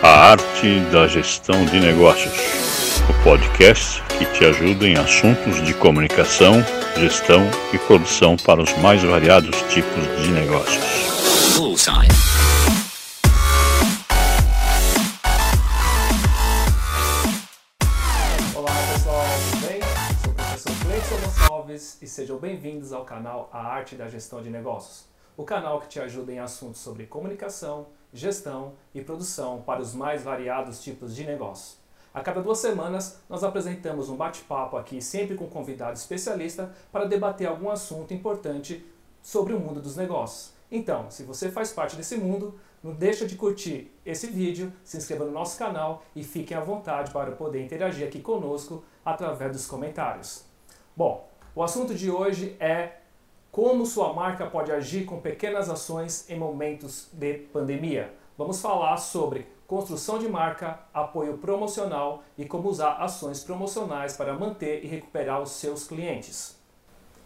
A Arte da Gestão de Negócios, o podcast que te ajuda em assuntos de comunicação, gestão e produção para os mais variados tipos de negócios. Bullseye. Olá pessoal, tudo bem? Sou o professor Cleiton Gonçalves e sejam bem-vindos ao canal A Arte da Gestão de Negócios, o canal que te ajuda em assuntos sobre comunicação, gestão e produção para os mais variados tipos de negócio. A cada duas semanas, nós apresentamos um bate-papo aqui, sempre com um convidado especialista, para debater algum assunto importante sobre o mundo dos negócios. Então, se você faz parte desse mundo, não deixa de curtir esse vídeo, se inscreva no nosso canal e fiquem à vontade para poder interagir aqui conosco através dos comentários. Bom, o assunto de hoje é como sua marca pode agir com pequenas ações em momentos de pandemia. Vamos falar sobre construção de marca, apoio promocional e como usar ações promocionais para manter e recuperar os seus clientes.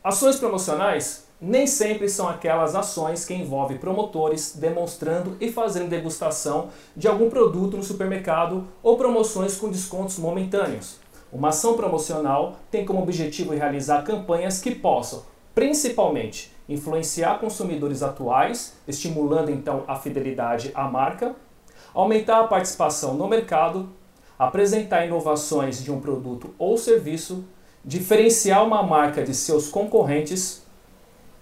Ações promocionais nem sempre são aquelas ações que envolvem promotores demonstrando e fazendo degustação de algum produto no supermercado ou promoções com descontos momentâneos. Uma ação promocional tem como objetivo realizar campanhas que possam principalmente influenciar consumidores atuais, estimulando então a fidelidade à marca, aumentar a participação no mercado, apresentar inovações de um produto ou serviço, diferenciar uma marca de seus concorrentes,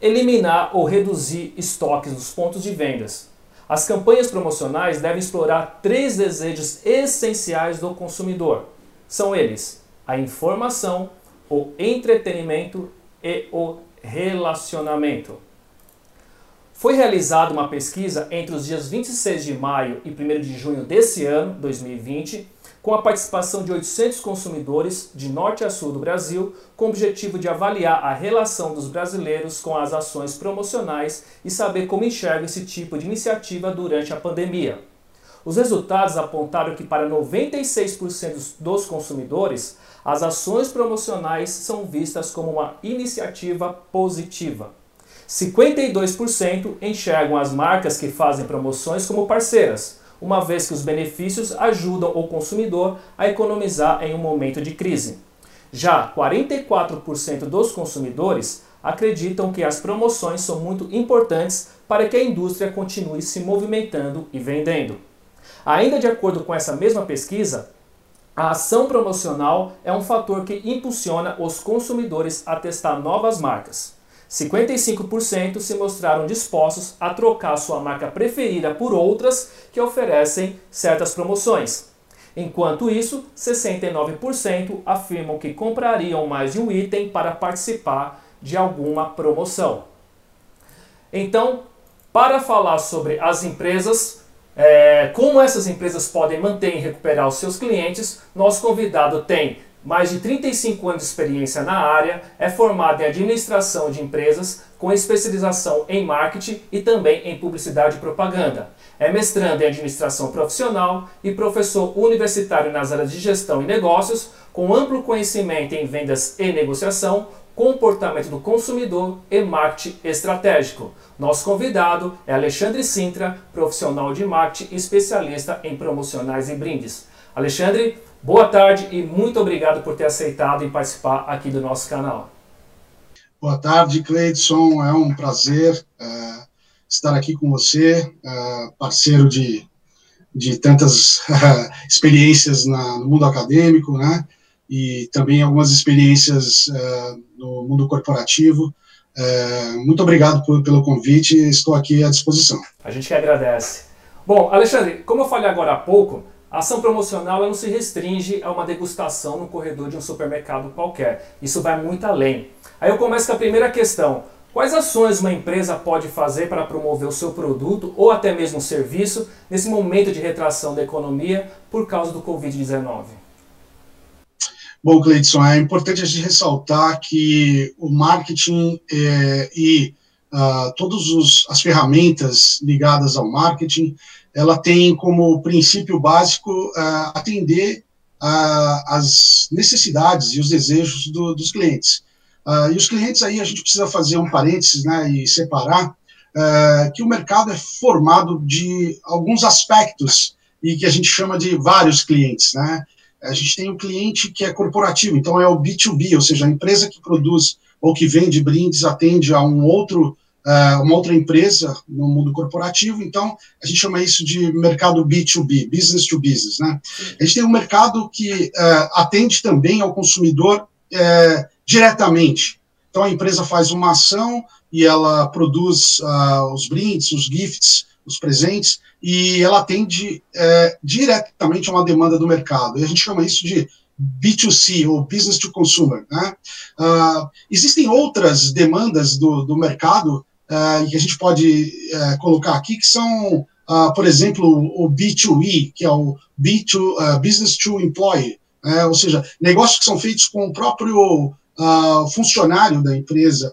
eliminar ou reduzir estoques nos pontos de vendas. As campanhas promocionais devem explorar três desejos essenciais do consumidor. São eles: a informação, o entretenimento e o relacionamento. Foi realizada uma pesquisa entre os dias 26 de maio e 1 de junho desse ano, 2020, com a participação de 800 consumidores de norte a sul do Brasil, com o objetivo de avaliar a relação dos brasileiros com as ações promocionais e saber como enxergam esse tipo de iniciativa durante a pandemia. Os resultados apontaram que para 96% dos consumidores, as ações promocionais são vistas como uma iniciativa positiva. 52% enxergam as marcas que fazem promoções como parceiras, uma vez que os benefícios ajudam o consumidor a economizar em um momento de crise. Já 44% dos consumidores acreditam que as promoções são muito importantes para que a indústria continue se movimentando e vendendo. Ainda de acordo com essa mesma pesquisa, a ação promocional é um fator que impulsiona os consumidores a testar novas marcas. 55% se mostraram dispostos a trocar sua marca preferida por outras que oferecem certas promoções. Enquanto isso, 69% afirmam que comprariam mais de um item para participar de alguma promoção. Então, para falar sobre as empresas, é, como essas empresas podem manter e recuperar os seus clientes, nosso convidado tem mais de 35 anos de experiência na área, é formado em administração de empresas, com especialização em marketing e também em publicidade e propaganda. É mestrando em administração profissional e professor universitário nas áreas de gestão e negócios, com amplo conhecimento em vendas e negociação, comportamento do consumidor e marketing estratégico. Nosso convidado é Alexandre Sintra, profissional de marketing especialista em promocionais e brindes. Alexandre, boa tarde e muito obrigado por ter aceitado e participar aqui do nosso canal. Boa tarde, Cleidson. É um prazer uh, estar aqui com você, uh, parceiro de, de tantas experiências na, no mundo acadêmico, né? E também algumas experiências no mundo corporativo. É, muito obrigado por, pelo convite, estou aqui à disposição. A gente que agradece. Bom, Alexandre, como eu falei agora há pouco, a ação promocional não se restringe a uma degustação no corredor de um supermercado qualquer. Isso vai muito além. Aí eu começo com a primeira questão. Quais ações uma empresa pode fazer para promover o seu produto ou até mesmo o serviço nesse momento de retração da economia por causa do Covid-19? Bom, Cleidson, é importante a gente ressaltar que o marketing é, e uh, todas as ferramentas ligadas ao marketing, ela tem como princípio básico uh, atender uh, as necessidades e os desejos do, dos clientes. e os clientes aí a gente precisa fazer um parênteses né, e separar que o mercado é formado de alguns aspectos e que a gente chama de vários clientes, né? A gente tem um cliente que é corporativo, então é o B2B, ou seja, a empresa que produz ou que vende brindes atende a um outro uh, uma outra empresa no mundo corporativo, então a gente chama isso de mercado B2B, business to business, né? A gente tem um mercado que uh, atende também ao consumidor uh, diretamente. Então a empresa faz uma ação e ela produz os brindes, os gifts, os presentes, e ela atende diretamente a uma demanda do mercado. E a gente chama isso de B2C, ou Business to Consumer. Né? Uh, existem outras demandas do, do mercado uh, que a gente pode uh, colocar aqui, que são, uh, por exemplo, o B2E, que é o B2, Business to Employee, né? ou seja, negócios que são feitos com o próprio funcionário da empresa.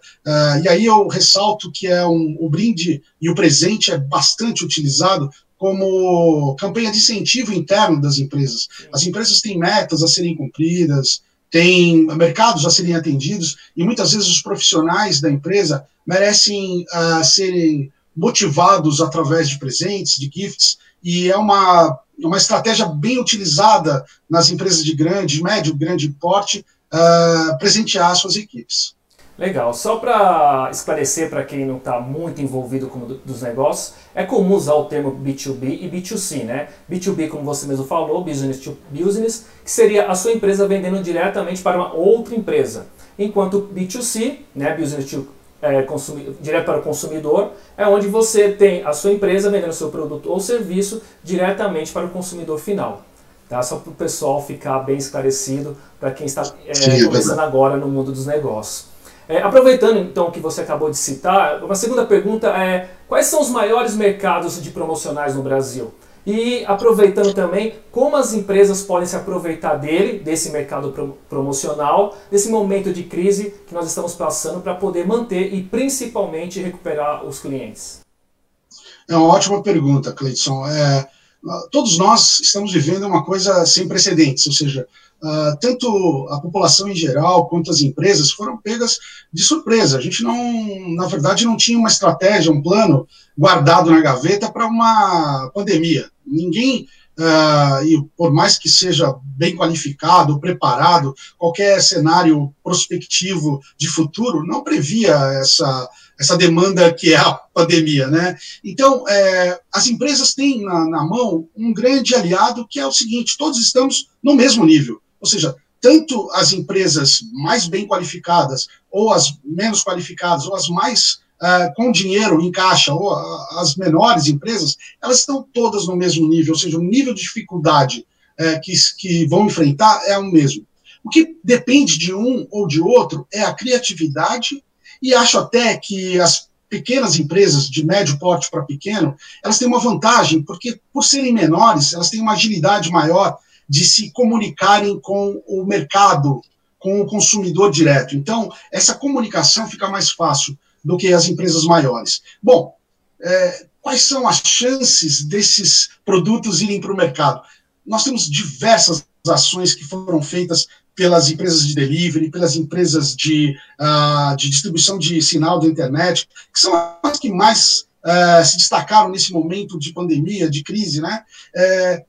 e aí eu ressalto que é um, o brinde e o presente é bastante utilizado como campanha de incentivo interno das empresas. As empresas têm metas a serem cumpridas, têm mercados a serem atendidos, e muitas vezes os profissionais da empresa merecem uh, serem motivados através de presentes, de gifts, e é uma, uma estratégia bem utilizada nas empresas de grande, médio, grande porte, uh, presentear suas equipes. Legal. Só para esclarecer para quem não está muito envolvido com dos negócios, é comum usar o termo B2B e B2C, né? B2B, como você mesmo falou, business to business, que seria a sua empresa vendendo diretamente para uma outra empresa. Enquanto B2C, né, business to é, direto para o consumidor, é onde você tem a sua empresa vendendo seu produto ou serviço diretamente para o consumidor final. Tá? Só para o pessoal ficar bem esclarecido para quem está é, é começando agora no mundo dos negócios. É, aproveitando então que você acabou de citar, uma segunda pergunta é: quais são os maiores mercados de promocionais no Brasil? E aproveitando também, como as empresas podem se aproveitar dele, desse mercado pro promocional, desse momento de crise que nós estamos passando para poder manter e principalmente recuperar os clientes? É uma ótima pergunta, Cleiton. É, todos nós estamos vivendo uma coisa sem precedentes, ou seja, Uh, tanto a população em geral quanto as empresas foram pegas de surpresa. A gente não, na verdade, não tinha uma estratégia, um plano guardado na gaveta para uma pandemia. Ninguém, uh, e por mais que seja bem qualificado, preparado, qualquer cenário prospectivo de futuro não previa essa, essa demanda que é a pandemia, né? Então, é, as empresas têm na, na mão um grande aliado que é o seguinte: todos estamos no mesmo nível ou seja, tanto as empresas mais bem qualificadas, ou as menos qualificadas, ou as mais uh, com dinheiro em caixa, ou uh, as menores empresas, elas estão todas no mesmo nível, ou seja, o nível de dificuldade uh, que, que vão enfrentar é o mesmo. O que depende de um ou de outro é a criatividade, e acho até que as pequenas empresas de médio porte para pequeno, elas têm uma vantagem, porque por serem menores, elas têm uma agilidade maior de se comunicarem com o mercado, com o consumidor direto. Então, essa comunicação fica mais fácil do que as empresas maiores. Bom, é, quais são as chances desses produtos irem para o mercado? Nós temos diversas ações que foram feitas pelas empresas de delivery, pelas empresas de, uh, de distribuição de sinal da internet, que são as que mais uh, se destacaram nesse momento de pandemia, de crise, né? Uh,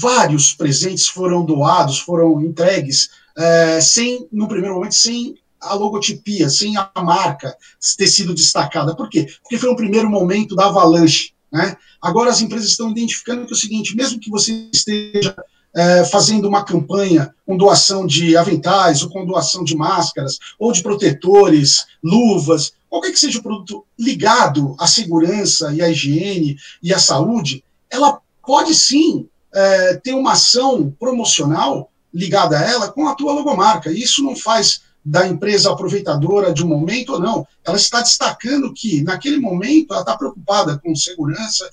vários presentes foram doados, foram entregues, é, sem, no primeiro momento, sem a logotipia, sem a marca ter sido destacada. Por quê? Porque foi um primeiro momento da avalanche. Né? Agora as empresas estão identificando que é o seguinte, mesmo que você esteja é, fazendo uma campanha com doação de aventais, ou com doação de máscaras, ou de protetores, luvas, qualquer que seja o produto ligado à segurança e à higiene e à saúde, ela pode sim é, ter uma ação promocional ligada a ela com a tua logomarca. Isso não faz da empresa aproveitadora de um momento ou não. Ela está destacando que, naquele momento, ela está preocupada com segurança,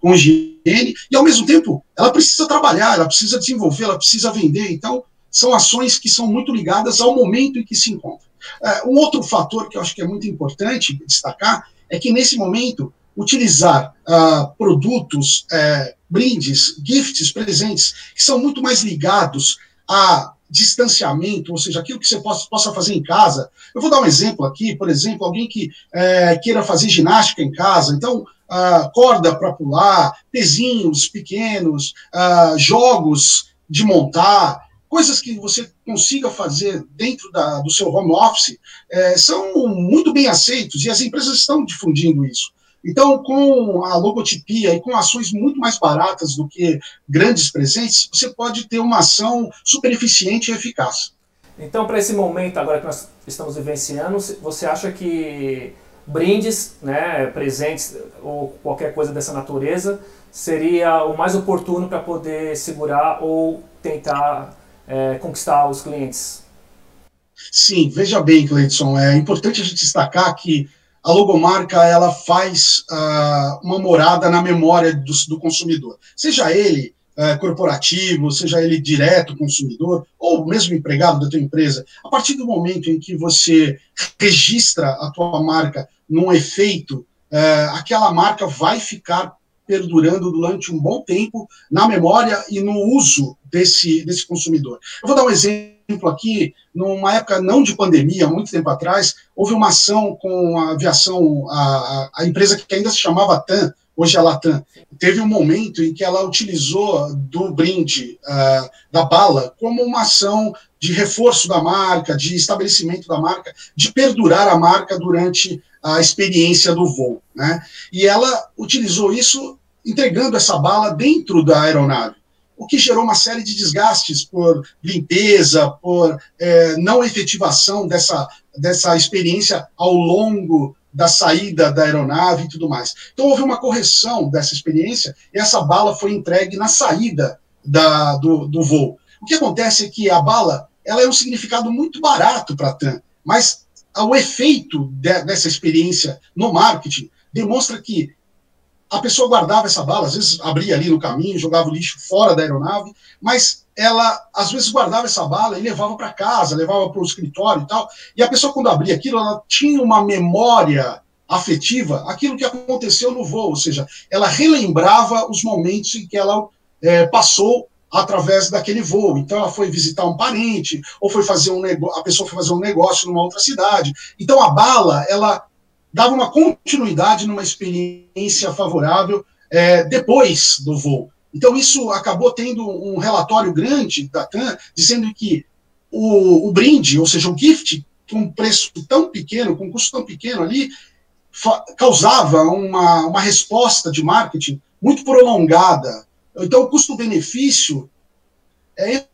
com higiene, e, ao mesmo tempo, ela precisa trabalhar, ela precisa desenvolver, ela precisa vender. Então, são ações que são muito ligadas ao momento em que se encontra. É, um outro fator que eu acho que é muito importante destacar é que, nesse momento, utilizar uh, produtos, uh, brindes, gifts, presentes, que são muito mais ligados a distanciamento, ou seja, aquilo que você possa, possa fazer em casa. Eu vou dar um exemplo aqui, por exemplo, alguém que é, queira fazer ginástica em casa, então uh, corda para pular, pezinhos pequenos, uh, jogos de montar, coisas que você consiga fazer dentro da, do seu home office, é, são muito bem aceitos e as empresas estão difundindo isso. Então, com a logotipia e com ações muito mais baratas do que grandes presentes, você pode ter uma ação super eficiente e eficaz. Então, para esse momento agora que nós estamos vivenciando, você acha que brindes, né, presentes ou qualquer coisa dessa natureza seria o mais oportuno para poder segurar ou tentar é, conquistar os clientes? Sim, veja bem, Cleidson, é importante a gente destacar que a logomarca ela faz uh, uma morada na memória do, do consumidor, seja ele uh, corporativo, seja ele direto consumidor, ou mesmo empregado da tua empresa. A partir do momento em que você registra a tua marca num efeito, uh, aquela marca vai ficar perdurando durante um bom tempo na memória e no uso desse, desse consumidor. Eu vou dar um exemplo aqui, numa época não de pandemia, muito tempo atrás, houve uma ação com a aviação, a, a empresa que ainda se chamava TAM, hoje a Latam, teve um momento em que ela utilizou do brinde uh, da bala como uma ação de reforço da marca, de estabelecimento da marca, de perdurar a marca durante a experiência do voo. Né? E ela utilizou isso entregando essa bala dentro da aeronave, o que gerou uma série de desgastes por limpeza, por é, não efetivação dessa, dessa experiência ao longo da saída da aeronave e tudo mais. Então houve uma correção dessa experiência e essa bala foi entregue na saída da, do, do voo. O que acontece é que a bala ela é um significado muito barato para a TAM, mas o efeito de, dessa experiência no marketing demonstra que a pessoa guardava essa bala, às vezes abria ali no caminho, jogava o lixo fora da aeronave, mas ela às vezes guardava essa bala e levava para casa, levava para o escritório e tal. E a pessoa, quando abria aquilo, ela tinha uma memória afetiva, aquilo que aconteceu no voo, ou seja, ela relembrava os momentos em que ela é, passou através daquele voo. Então, ela foi visitar um parente, ou foi fazer um negócio, a pessoa foi fazer um negócio numa outra cidade. Então, a bala, ela dava uma continuidade numa experiência favorável é, depois do voo. Então, isso acabou tendo um relatório grande da TAM dizendo que o, o brinde, ou seja, o gift, com um preço tão pequeno, com um custo tão pequeno ali, causava uma, uma resposta de marketing muito prolongada. Então, o custo-benefício é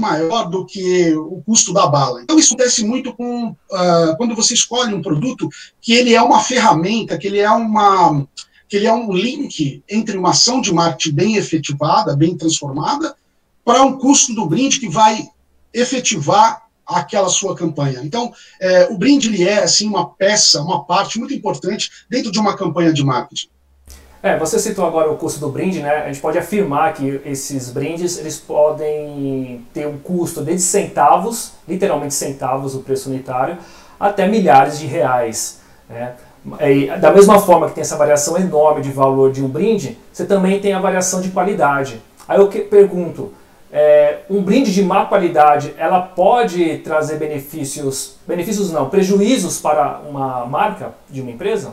maior do que o custo da bala. Então isso acontece muito com uh, quando você escolhe um produto que ele é uma ferramenta, que ele é uma que ele é um link entre uma ação de marketing bem efetivada, bem transformada, para um custo do brinde que vai efetivar aquela sua campanha. Então, é, o brinde ele é assim uma peça, uma parte muito importante dentro de uma campanha de marketing. É, você citou agora o custo do brinde, né? A gente pode afirmar que esses brindes eles podem ter um custo desde centavos, literalmente centavos o preço unitário, até milhares de reais. Né? E, da mesma forma que tem essa variação enorme de valor de um brinde, você também tem a variação de qualidade. Aí eu pergunto, é, um brinde de má qualidade, ela pode trazer benefícios, benefícios não, prejuízos para uma marca de uma empresa?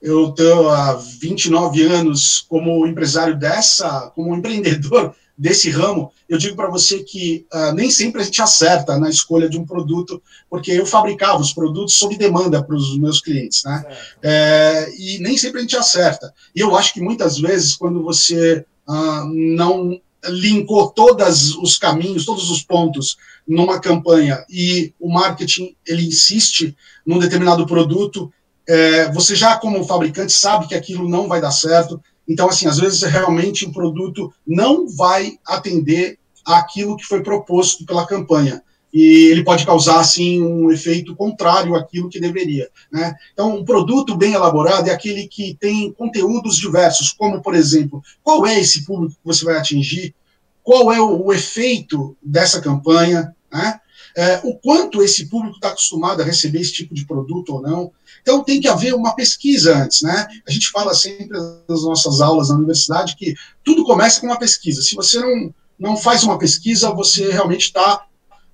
Eu estou há 29 anos como empresário dessa, como empreendedor desse ramo. Eu digo para você que uh, nem sempre a gente acerta na escolha de um produto, porque eu fabricava os produtos sob demanda para os meus clientes, né? É, e nem sempre a gente acerta. E eu acho que muitas vezes, quando você uh, não linkou todos os caminhos, todos os pontos numa campanha e o marketing ele insiste num determinado produto é, você já como fabricante sabe que aquilo não vai dar certo. Então, assim, às vezes realmente o produto não vai atender aquilo que foi proposto pela campanha. E ele pode causar, assim, um efeito contrário àquilo que deveria. Né? Então, um produto bem elaborado é aquele que tem conteúdos diversos, como, por exemplo, qual é esse público que você vai atingir, qual é o, o efeito dessa campanha, né? É, o quanto esse público está acostumado a receber esse tipo de produto ou não. Então tem que haver uma pesquisa antes, né? A gente fala sempre nas nossas aulas na universidade que tudo começa com uma pesquisa. Se você não, não faz uma pesquisa, você realmente está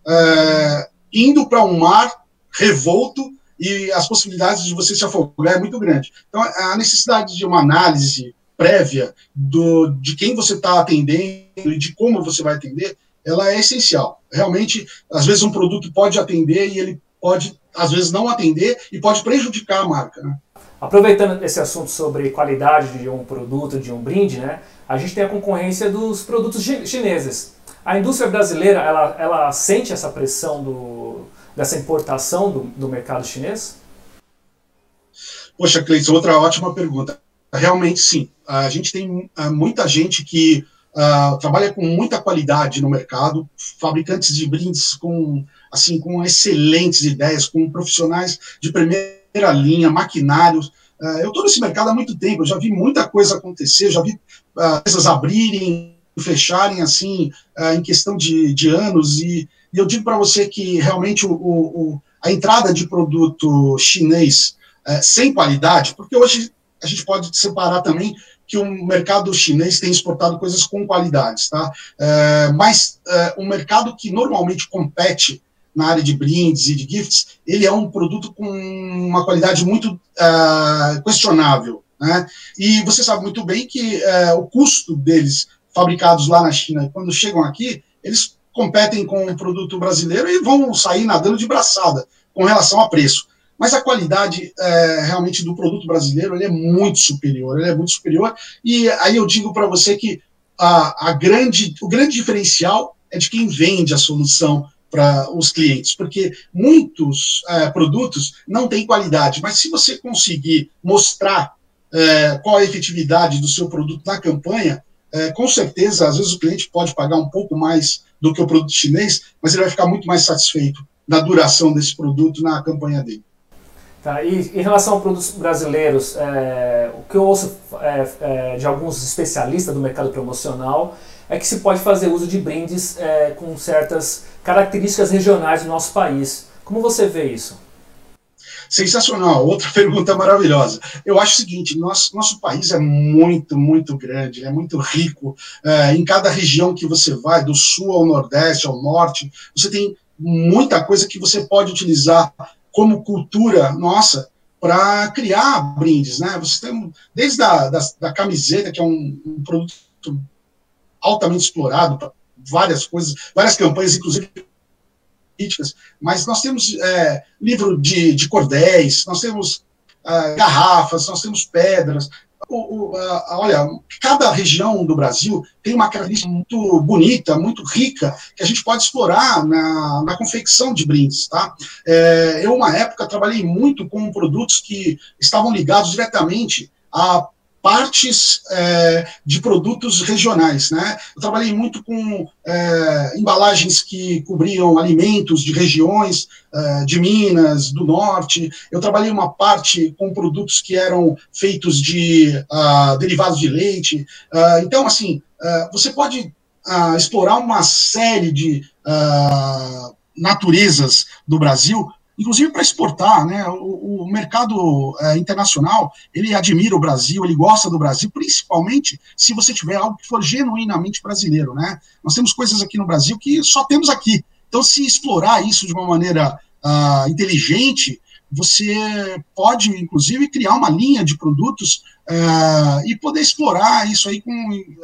é, indo para um mar revolto e as possibilidades de você se afogar é muito grande. Então, a necessidade de uma análise prévia do, de quem você está atendendo e de como você vai atender, ela é essencial. Realmente, às vezes um produto pode atender e ele pode, às vezes, não atender e pode prejudicar a marca. Né? Aproveitando esse assunto sobre qualidade de um produto, de um brinde, né, a gente tem a concorrência dos produtos chineses. A indústria brasileira, ela, ela sente essa pressão do, dessa importação do, do mercado chinês? Poxa, Cleiton, outra ótima pergunta. Realmente sim. A gente tem uh, muita gente que uh, trabalha com muita qualidade no mercado, fabricantes de brindes com assim com excelentes ideias, com profissionais de primeira linha, maquinários. Uh, eu estou nesse mercado há muito tempo, eu já vi muita coisa acontecer, já vi coisas abrirem, fecharem assim em questão de, de anos e, e eu digo para você que realmente o, o, a entrada de produto chinês sem qualidade, porque hoje a gente pode separar também que o mercado chinês tem exportado coisas com qualidades, tá? É, mas é, um mercado que normalmente compete na área de brindes e de gifts, ele é um produto com uma qualidade muito é, questionável, né? E você sabe muito bem que é, o custo deles fabricados lá na China, quando chegam aqui, eles competem com o produto brasileiro e vão sair nadando de braçada com relação a preço. Mas a qualidade é, realmente do produto brasileiro é muito superior, ele é muito superior. E aí eu digo para você que a, a grande, o grande diferencial é de quem vende a solução para os clientes, porque muitos é, produtos não têm qualidade, mas se você conseguir mostrar é, qual a efetividade do seu produto na campanha, é, com certeza, às vezes o cliente pode pagar um pouco mais do que o produto chinês, mas ele vai ficar muito mais satisfeito na duração desse produto na campanha dele. Tá? E em relação a produtos brasileiros, é, o que eu ouço é, é, de alguns especialistas do mercado promocional é que se pode fazer uso de brindes é, com certas características regionais do nosso país. Como você vê isso? Sensacional, outra pergunta maravilhosa. Eu acho o seguinte: nosso, nosso país é muito, muito grande, é muito rico. É, em cada região que você vai, do sul ao nordeste, ao norte, você tem muita coisa que você pode utilizar como cultura nossa para criar brindes, né? Você tem desde a da, da camiseta, que é um, um produto altamente explorado para várias coisas, várias campanhas, inclusive políticas, mas nós temos é, livro de, de cordéis, nós temos uh, garrafas, nós temos pedras, o, o, a, olha, cada região do Brasil tem uma característica muito bonita, muito rica, que a gente pode explorar na, na confecção de brindes, tá? É, eu, uma época, trabalhei muito com produtos que estavam ligados diretamente a partes é, de produtos regionais. Né? Eu trabalhei muito com é, embalagens que cobriam alimentos de regiões é, de Minas, do Norte. Eu trabalhei uma parte com produtos que eram feitos de uh, derivados de leite. Uh, então, assim, uh, você pode explorar uma série de naturezas do Brasil inclusive para exportar, né? O, o mercado é, internacional ele admira o Brasil, ele gosta do Brasil, principalmente se você tiver algo que for genuinamente brasileiro, né? Nós temos coisas aqui no Brasil que só temos aqui. Então, se explorar isso de uma maneira uh, inteligente, você pode, inclusive, criar uma linha de produtos uh, e poder explorar isso aí com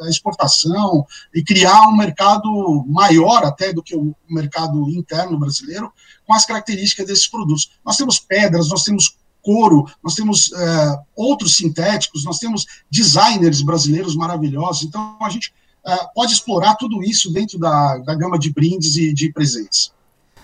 a exportação e criar um mercado maior até do que o mercado interno brasileiro, com as características desses produtos. Nós temos pedras, nós temos couro, nós temos é, outros sintéticos, nós temos designers brasileiros maravilhosos, então a gente é, pode explorar tudo isso dentro da, da gama de brindes e de presentes.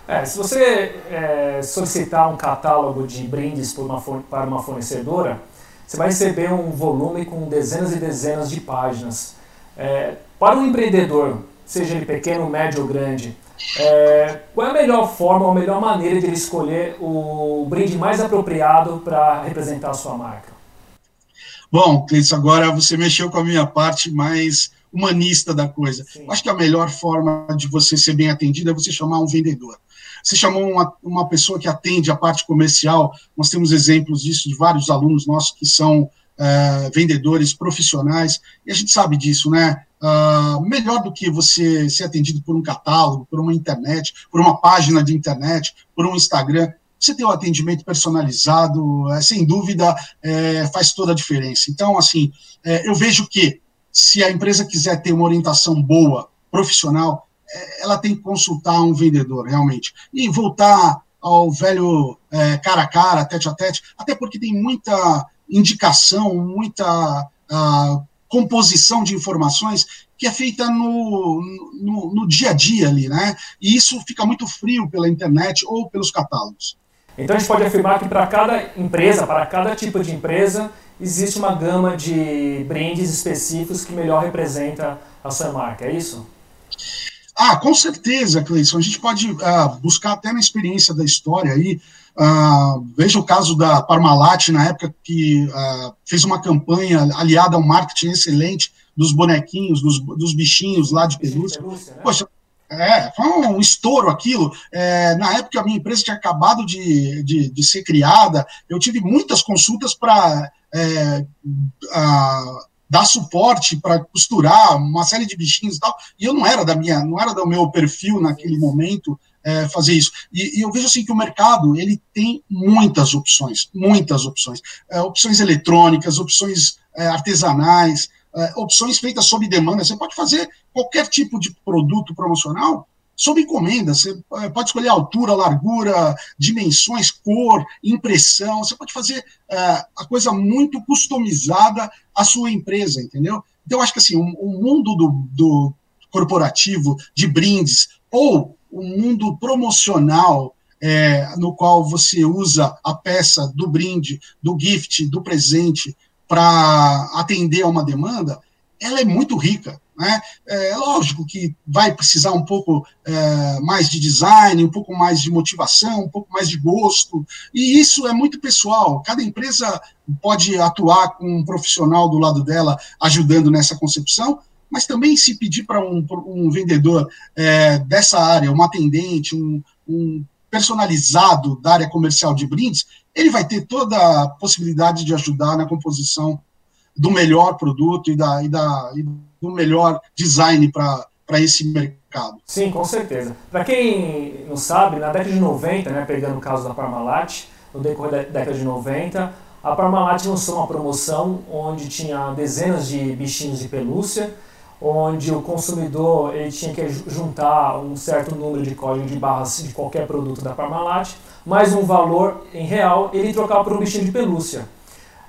É, se você é, solicitar um catálogo de brindes uma, para uma fornecedora, você vai receber um volume com dezenas e dezenas de páginas. É, para um empreendedor, seja ele pequeno, médio ou grande, é, qual é a melhor forma a melhor maneira de ele escolher o brinde mais apropriado para representar a sua marca? Bom, Cleiton, agora você mexeu com a minha parte mais humanista da coisa. Acho que a melhor forma de você ser bem atendido é você chamar um vendedor. Você chamou uma, uma pessoa que atende a parte comercial, nós temos exemplos disso de vários alunos nossos que são é, vendedores profissionais, e a gente sabe disso, né? Uh, melhor do que você ser atendido por um catálogo, por uma internet, por uma página de internet, por um Instagram. você ter o um atendimento personalizado, é, sem dúvida, é, faz toda a diferença. Então, assim, é, eu vejo que se a empresa quiser ter uma orientação boa, profissional, ela tem que consultar um vendedor, realmente. E voltar ao velho é, cara a cara, tete a tete, até porque tem muita indicação, muita uh, composição de informações que é feita no, no, no, dia a dia ali, né? E isso fica muito frio pela internet ou pelos catálogos. Então a gente pode afirmar que para cada empresa, para cada tipo de empresa, existe uma gama de brindes específicos que melhor representa a sua marca, é isso? Ah, com certeza, Cleison. A gente pode uh, buscar até na experiência da história aí. Uh, veja o caso da Parmalat, na época que uh, fez uma campanha aliada a um marketing excelente dos bonequinhos, dos, dos bichinhos lá de pelúcia. pelúcia né? Poxa, é, foi um estouro aquilo. É, na época, a minha empresa tinha acabado de, de, de ser criada, eu tive muitas consultas para é, dar suporte para costurar uma série de bichinhos e tal, e eu não era da minha, não era do meu perfil naquele momento é, fazer isso. E, e, eu vejo assim que o mercado ele tem muitas opções, muitas opções, é, opções eletrônicas, opções é, artesanais, é, opções feitas sob demanda. Você pode fazer qualquer tipo de produto promocional sob encomenda. Você eh, pode escolher altura, largura, dimensões, cor, impressão. Você pode fazer uh, a coisa muito customizada à sua empresa, entendeu? Então, eu acho que assim, o, o mundo do, do, corporativo, de brindes, ou o mundo promocional, é, no qual você usa a peça do brinde, do gift, do presente, para atender a uma demanda, ela é muito rica. Né? É lógico que vai precisar um pouco é, mais de design, um pouco mais de motivação, um pouco mais de gosto, e isso é muito pessoal. Cada empresa pode atuar com um profissional do lado dela ajudando nessa concepção, mas também se pedir para um, um, vendedor é, dessa área, um atendente, um, um personalizado da área comercial de brindes, ele vai ter toda a possibilidade de ajudar na composição do melhor produto e, da, e, da, e do melhor design para esse mercado. Sim, com certeza. Para quem não sabe, na década de 90, né, pegando o caso da Parmalat, no decorrer da década de 90, a Parmalat lançou uma promoção onde tinha dezenas de bichinhos de pelúcia, onde o consumidor ele tinha que juntar um certo número de código de barras de qualquer produto da Parmalat, mais um valor em real, ele trocava por um bichinho de pelúcia.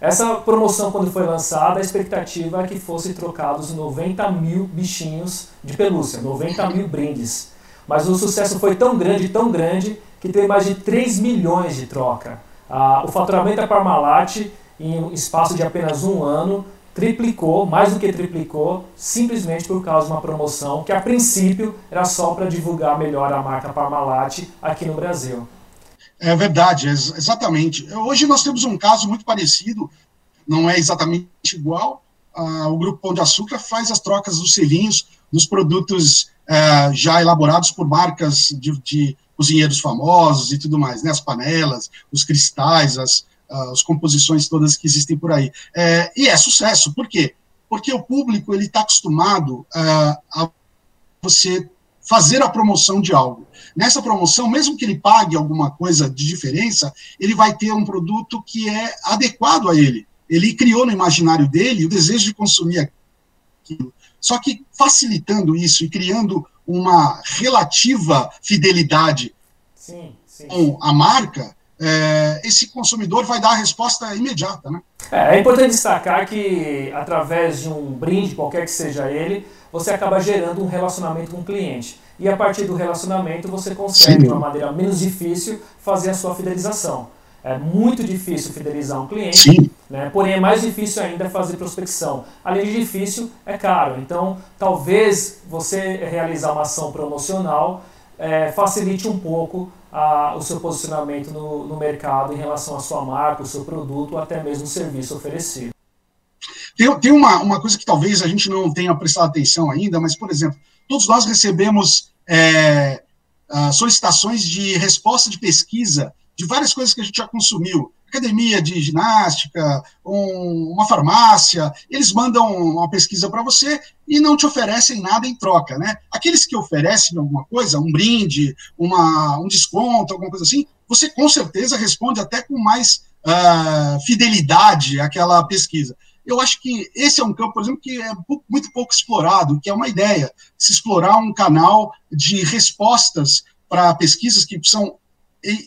Essa promoção, quando foi lançada, a expectativa é que fosse trocados 90 mil bichinhos de pelúcia, 90 mil brindes. Mas o sucesso foi tão grande, tão grande, que teve mais de 3 milhões de troca. Ah, o faturamento da Parmalat, em um espaço de apenas um ano, triplicou, mais do que triplicou, simplesmente por causa de uma promoção que, a princípio, era só para divulgar melhor a marca Parmalat aqui no Brasil. É verdade, exatamente. Hoje nós temos um caso muito parecido, não é exatamente igual. Ah, o Grupo Pão de Açúcar faz as trocas dos selinhos dos produtos eh, já elaborados por marcas de, de, cozinheiros famosos e tudo mais, né? As panelas, os cristais, as, ah, as composições todas que existem por aí. É, e é sucesso, por quê? Porque o público ele está acostumado ah, a você fazer a promoção de algo. Nessa promoção, mesmo que ele pague alguma coisa de diferença, ele vai ter um produto que é adequado a ele. Ele criou no imaginário dele o desejo de consumir aquilo. Só que facilitando isso e criando uma relativa fidelidade sim, sim. com a marca, é, esse consumidor vai dar a resposta imediata. Né? É, é importante destacar que, através de um brinde, qualquer que seja ele, você acaba gerando um relacionamento com o cliente. E a partir do relacionamento você consegue, Sim. de uma maneira menos difícil, fazer a sua fidelização. É muito difícil fidelizar um cliente, né? porém é mais difícil ainda fazer prospecção. Além de difícil, é caro. Então, talvez você realizar uma ação promocional é, facilite um pouco a, o seu posicionamento no, no mercado em relação à sua marca, o seu produto ou até mesmo o serviço oferecido. Tem, tem uma, uma coisa que talvez a gente não tenha prestado atenção ainda, mas, por exemplo, todos nós recebemos é, solicitações de resposta de pesquisa de várias coisas que a gente já consumiu. academia de ginástica, um, uma farmácia, eles mandam uma pesquisa para você e não te oferecem nada em troca, né? Aqueles que oferecem alguma coisa, um brinde, uma, um desconto, alguma coisa assim, você com certeza responde até com mais uh, fidelidade àquela pesquisa. Eu acho que esse é um campo, por exemplo, que é muito pouco explorado, que é uma ideia, se explorar um canal de respostas para pesquisas que são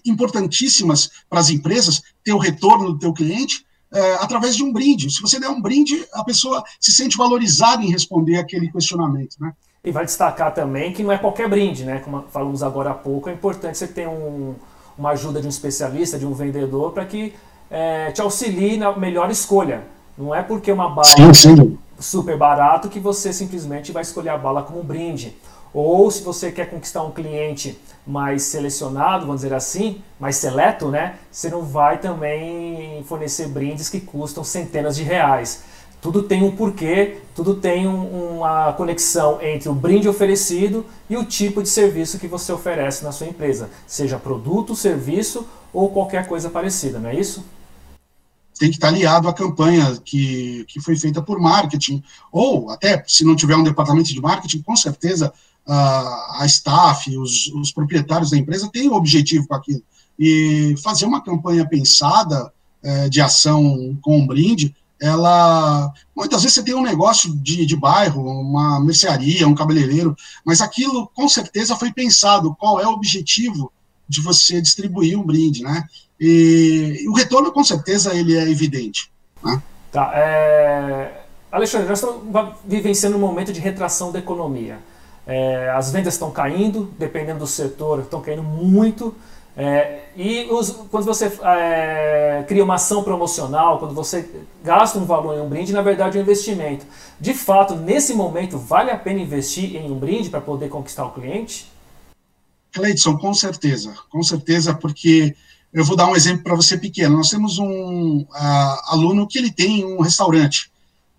importantíssimas para as empresas, ter o retorno do teu cliente, é, através de um brinde. Se você der um brinde, a pessoa se sente valorizada em responder aquele questionamento, né? E vai destacar também que não é qualquer brinde, né? Como falamos agora há pouco, é importante você ter um, uma ajuda de um especialista, de um vendedor, para que é, te auxilie na melhor escolha. Não é porque uma bala sim, sim. super barato que você simplesmente vai escolher a bala como um brinde. Ou se você quer conquistar um cliente mais selecionado, vamos dizer assim, mais seleto, né? Você não vai também fornecer brindes que custam centenas de reais. Tudo tem um porquê, tudo tem um, uma conexão entre o brinde oferecido e o tipo de serviço que você oferece na sua empresa, seja produto, serviço ou qualquer coisa parecida, não é isso? Tem que estar aliado à campanha que, que foi feita por marketing, ou até se não tiver um departamento de marketing, com certeza a, a staff, os, os proprietários da empresa têm um objetivo com aquilo. E fazer uma campanha pensada é, de ação com um brinde ela muitas vezes você tem um negócio de, de bairro, uma mercearia, um cabeleireiro, mas aquilo com certeza foi pensado qual é o objetivo de você distribuir um brinde, né? E, e o retorno com certeza ele é evidente. Né? Tá, é... Alexandre, nós estamos vivenciando um momento de retração da economia. É, as vendas estão caindo, dependendo do setor, estão caindo muito. É, e os, quando você é, cria uma ação promocional, quando você gasta um valor em um brinde, na verdade é um investimento. De fato, nesse momento, vale a pena investir em um brinde para poder conquistar o cliente? Cleidson, com certeza, com certeza, porque eu vou dar um exemplo para você pequeno. Nós temos um aluno que ele tem um restaurante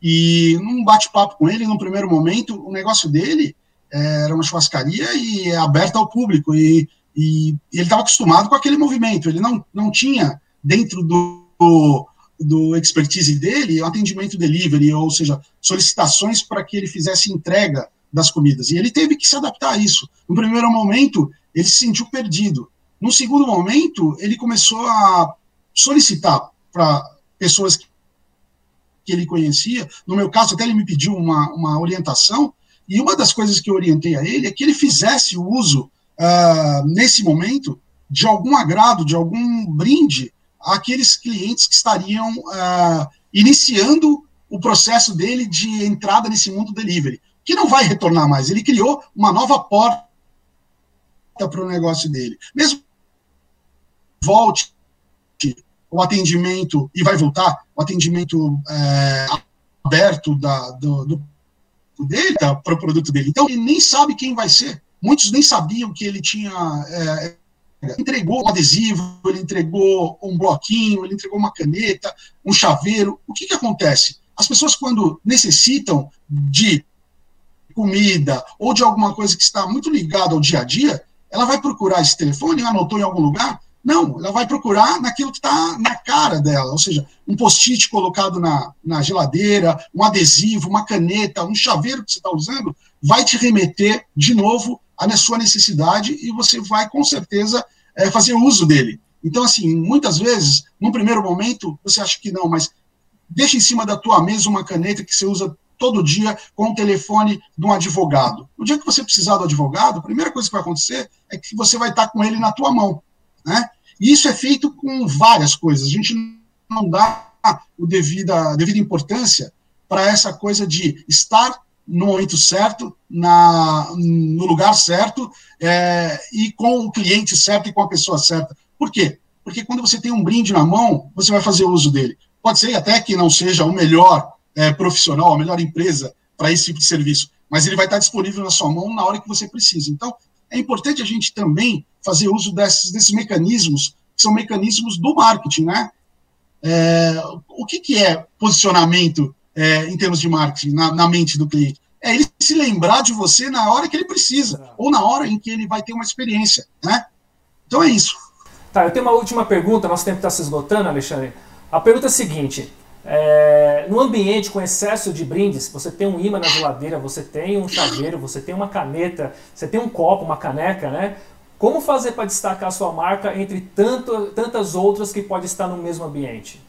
e num bate-papo com ele, no primeiro momento, o negócio dele era uma churrascaria e é aberta ao público e e, ele estava acostumado com aquele movimento, ele não, não tinha dentro do, do, do expertise dele o atendimento delivery, ou seja, solicitações para que ele fizesse entrega das comidas. E ele teve que se adaptar a isso. No primeiro momento, ele se sentiu perdido. No segundo momento, ele começou a solicitar para pessoas que ele conhecia. No meu caso, até ele me pediu uma, uma orientação. E uma das coisas que eu orientei a ele é que ele fizesse o uso uh, nesse momento, de algum agrado, de algum brinde àqueles clientes que estariam uh, iniciando o processo dele de entrada nesse mundo delivery, que não vai retornar mais. Ele criou uma nova porta para o negócio dele. Mesmo volte o atendimento e vai voltar o atendimento é, aberto da, do, do dele para o produto dele. Então ele nem sabe quem vai ser. Muitos nem sabiam que ele tinha. É, entregou um adesivo, ele entregou um bloquinho, ele entregou uma caneta, um chaveiro. O que, que acontece? As pessoas, quando necessitam de comida ou de alguma coisa que está muito ligada ao dia a dia, ela vai procurar esse telefone, anotou em algum lugar? Não, ela vai procurar naquilo que está na cara dela, ou seja, um post-it colocado na, na geladeira, um adesivo, uma caneta, um chaveiro que você está usando, vai te remeter de novo a sua necessidade e você vai, com certeza, é, fazer uso dele. Então, assim, muitas vezes, num primeiro momento, você acha que não, mas deixa em cima da tua mesa uma caneta que você usa todo dia com o telefone de um advogado. No dia que você precisar do advogado, a primeira coisa que vai acontecer é que você vai estar com ele na tua mão, né? E isso é feito com várias coisas. A gente não dá o devida, a devida importância para essa coisa de estar no momento certo, na, no lugar certo é, e com o cliente certo e com a pessoa certa. Por quê? Porque quando você tem um brinde na mão, você vai fazer uso dele. Pode ser até que não seja o melhor é, profissional, a melhor empresa para esse tipo de serviço, mas ele vai estar disponível na sua mão na hora que você precisa. Então, é importante a gente também fazer uso desses, desses mecanismos, que são mecanismos do marketing, né? É, o que, que é posicionamento é, em termos de marketing na, na, mente do cliente? É ele se lembrar de você na hora que ele precisa, ou na hora em que ele vai ter uma experiência, né? Então é isso. Tá, eu tenho uma última pergunta, nosso tempo está se esgotando, Alexandre. A pergunta é a seguinte: é, no ambiente com excesso de brindes, você tem um imã na geladeira, você tem um chaveiro, você tem uma caneta, você tem um copo, uma caneca, né? Como fazer para destacar a sua marca entre tanto, tantas outras que pode estar no mesmo ambiente?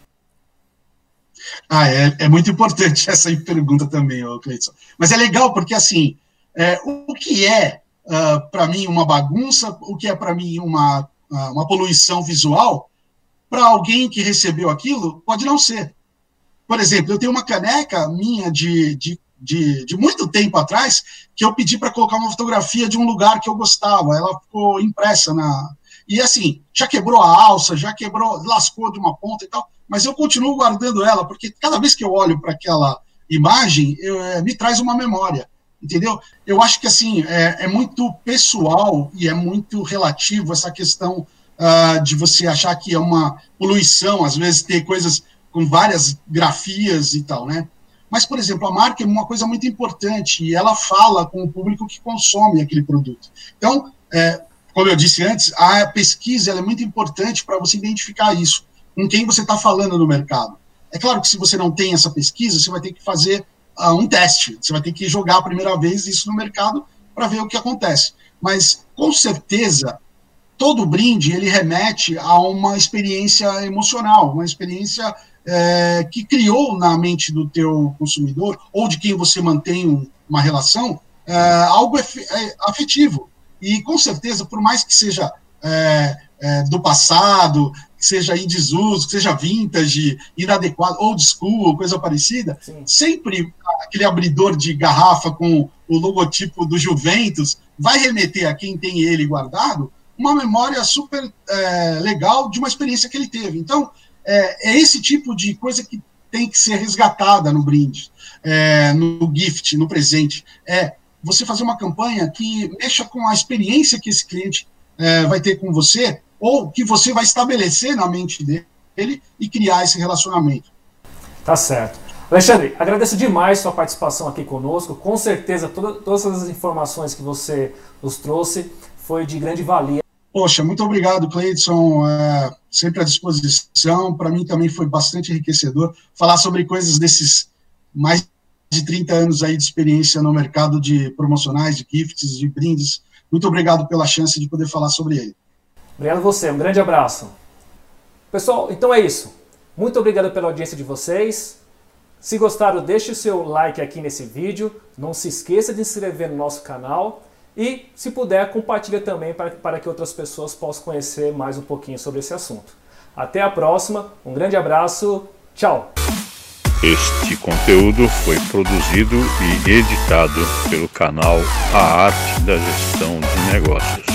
Ah, é, é muito importante essa pergunta também, Cleiton. Mas é legal porque, assim, é, o que é, uh, ah, para mim, uma bagunça, o que é, para mim, uma, uh, uma poluição visual, para alguém que recebeu aquilo, pode não ser. Por exemplo, eu tenho uma caneca minha de, de, de, de muito tempo atrás que eu pedi para colocar uma fotografia de um lugar que eu gostava. Ela ficou impressa na. E assim, já quebrou a alça, já quebrou, lascou de uma ponta e tal, mas eu continuo guardando ela, porque cada vez que eu olho para aquela imagem, eu, é, me traz uma memória entendeu? Eu acho que assim é, é, muito pessoal e é muito relativo essa questão uh, de você achar que é uma poluição, às vezes ter coisas com várias grafias e tal, né? Mas, por exemplo, a marca é uma coisa muito importante e ela fala com o público que consome aquele produto. Então, é, como eu disse antes, a pesquisa é muito importante para você identificar isso, com quem você está falando no mercado. É claro que se você não tem essa pesquisa, você vai ter que fazer uh, um teste, você vai ter que jogar a primeira vez isso no mercado para ver o que acontece. Mas, com certeza, todo brinde ele remete a uma experiência emocional, uma experiência é, que criou na mente do teu consumidor ou de quem você mantém uma relação é, algo é, afetivo. E com certeza, por mais que seja é, é, do passado, que seja em desuso, que seja vintage, inadequado, old school, coisa parecida, Sim. sempre aquele abridor de garrafa com o logotipo do Juventus vai remeter a quem tem ele guardado uma memória super é, legal de uma experiência que ele teve. Então, é, é esse tipo de coisa que tem que ser resgatada no brinde, é, no gift, no presente. É você fazer uma campanha que mexa com a experiência que esse cliente é, vai ter com você, ou que você vai estabelecer na mente dele e criar esse relacionamento. Tá certo. Alexandre, agradeço demais sua participação aqui conosco. Com certeza, toda, todas as informações que você nos trouxe foi de grande valia. Poxa, muito obrigado, Cleidson. É, sempre à disposição. Para mim também foi bastante enriquecedor falar sobre coisas desses mais de 30 anos aí de experiência no mercado de promocionais, de gifts, de brindes. Muito obrigado pela chance de poder falar sobre ele. Obrigado a você. Um grande abraço. Pessoal, então é isso. Muito obrigado pela audiência de vocês. Se gostaram, deixe o seu like aqui nesse vídeo. Não se esqueça de se inscrever no nosso canal e, se puder, compartilha também para, para que outras pessoas possam conhecer mais um pouquinho sobre esse assunto. Até a próxima, um grande abraço, tchau! Este conteúdo foi produzido e editado pelo canal A Arte da Gestão de Negócios.